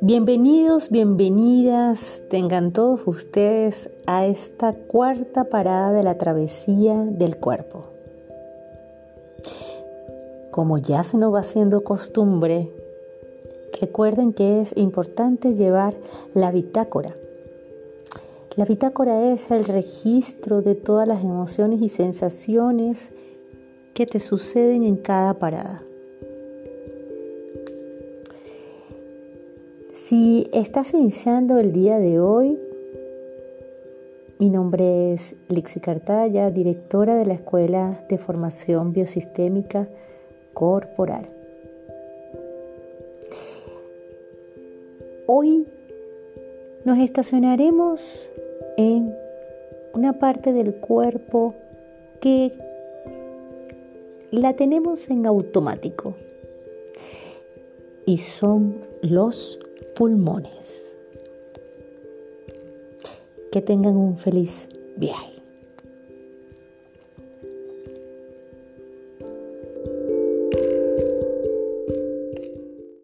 Bienvenidos, bienvenidas tengan todos ustedes a esta cuarta parada de la travesía del cuerpo. Como ya se nos va haciendo costumbre, recuerden que es importante llevar la bitácora. La bitácora es el registro de todas las emociones y sensaciones que te suceden en cada parada. Si estás iniciando el día de hoy, mi nombre es Lixi Cartaya, directora de la Escuela de Formación Biosistémica Corporal. Hoy nos estacionaremos en una parte del cuerpo que la tenemos en automático y son los pulmones. Que tengan un feliz viaje.